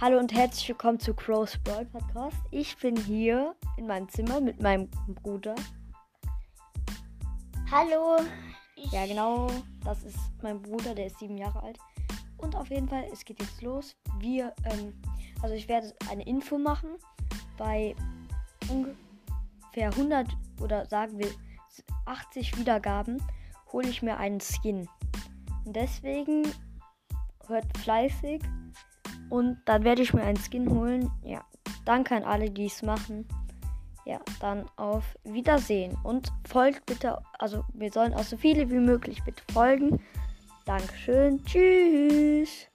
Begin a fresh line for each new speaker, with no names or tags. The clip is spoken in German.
Hallo und herzlich willkommen zu Crow's Brawl Podcast. Ich bin hier in meinem Zimmer mit meinem Bruder.
Hallo.
Ja, genau, das ist mein Bruder, der ist sieben Jahre alt. Und auf jeden Fall, es geht jetzt los. Wir, ähm, also ich werde eine Info machen. Bei ungefähr 100 oder sagen wir 80 Wiedergaben hole ich mir einen Skin. Und deswegen hört fleißig und dann werde ich mir einen Skin holen. Ja, danke an alle, die es machen. Ja, dann auf Wiedersehen und folgt bitte, also wir sollen auch so viele wie möglich bitte folgen. Dankeschön. Tschüss.